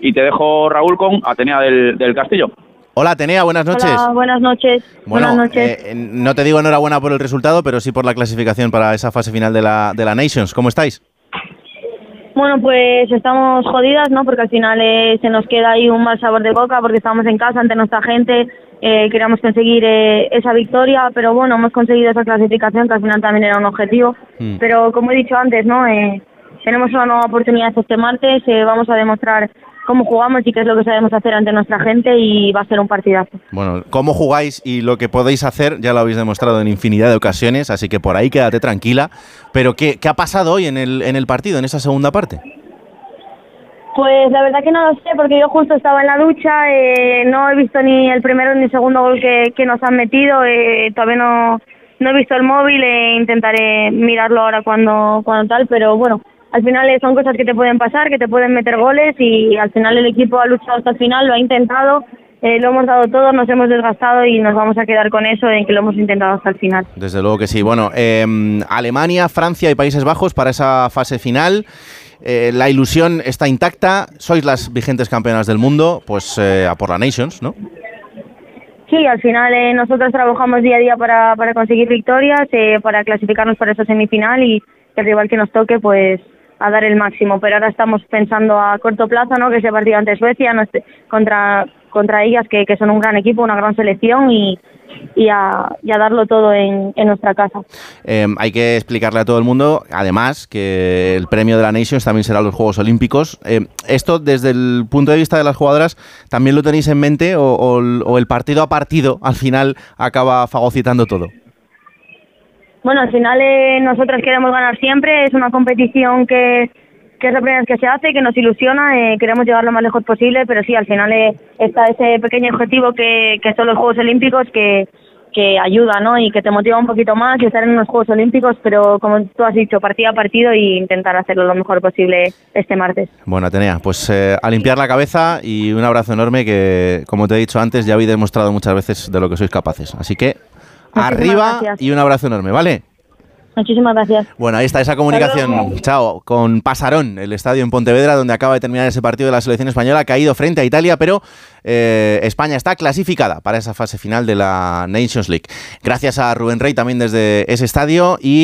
y te dejo Raúl con Atenea del, del Castillo. Hola Atenea, buenas noches. Hola, buenas noches. Bueno, buenas noches. eh, no te digo enhorabuena por el resultado, pero sí por la clasificación para esa fase final de la, de la Nations. ¿Cómo estáis? Bueno, pues estamos jodidas, ¿no? Porque al final eh, se nos queda ahí un mal sabor de boca porque estamos en casa ante nuestra gente, eh, queríamos conseguir eh, esa victoria, pero bueno, hemos conseguido esa clasificación que al final también era un objetivo. Mm. Pero como he dicho antes, ¿no? Eh, tenemos una nueva oportunidad este martes, eh, vamos a demostrar cómo jugamos y qué es lo que sabemos hacer ante nuestra gente y va a ser un partidazo. Bueno, cómo jugáis y lo que podéis hacer ya lo habéis demostrado en infinidad de ocasiones, así que por ahí quédate tranquila. Pero ¿qué, qué ha pasado hoy en el, en el partido, en esa segunda parte? Pues la verdad que no lo sé, porque yo justo estaba en la ducha, eh, no he visto ni el primero ni el segundo gol que, que nos han metido, eh, todavía no, no he visto el móvil, e intentaré mirarlo ahora cuando, cuando tal, pero bueno, al final son cosas que te pueden pasar, que te pueden meter goles y al final el equipo ha luchado hasta el final, lo ha intentado, eh, lo hemos dado todo, nos hemos desgastado y nos vamos a quedar con eso en que lo hemos intentado hasta el final. Desde luego que sí. Bueno, eh, Alemania, Francia y Países Bajos para esa fase final. Eh, la ilusión está intacta. Sois las vigentes campeonas del mundo, pues eh, a por la Nations, ¿no? Sí, al final eh, nosotros trabajamos día a día para, para conseguir victorias, eh, para clasificarnos para esa semifinal y el rival que nos toque, pues a dar el máximo. Pero ahora estamos pensando a corto plazo, ¿no? Que ese partido ante Suecia no esté- contra contra ellas, que, que son un gran equipo, una gran selección y, y, a, y a darlo todo en, en nuestra casa. Eh, hay que explicarle a todo el mundo, además, que el premio de la Nations también será los Juegos Olímpicos. Eh, esto, desde el punto de vista de las jugadoras, ¿también lo tenéis en mente o, o el partido a partido al final acaba fagocitando todo? Bueno, al final eh, nosotros queremos ganar siempre, es una competición que, que es la primera vez que se hace, que nos ilusiona, eh, queremos llegar lo más lejos posible, pero sí, al final eh, está ese pequeño objetivo que, que son los Juegos Olímpicos que, que ayuda, ¿no? Y que te motiva un poquito más y estar en los Juegos Olímpicos, pero como tú has dicho, partido a partido y intentar hacerlo lo mejor posible este martes. Bueno, Atenea, pues eh, a limpiar la cabeza y un abrazo enorme que, como te he dicho antes, ya habéis demostrado muchas veces de lo que sois capaces. Así que Muchísimas arriba gracias. y un abrazo enorme, ¿vale? Muchísimas gracias. Bueno, ahí está esa comunicación. Chao. Con Pasarón, el estadio en Pontevedra, donde acaba de terminar ese partido de la selección española, ha caído frente a Italia, pero eh, España está clasificada para esa fase final de la Nations League. Gracias a Rubén Rey también desde ese estadio y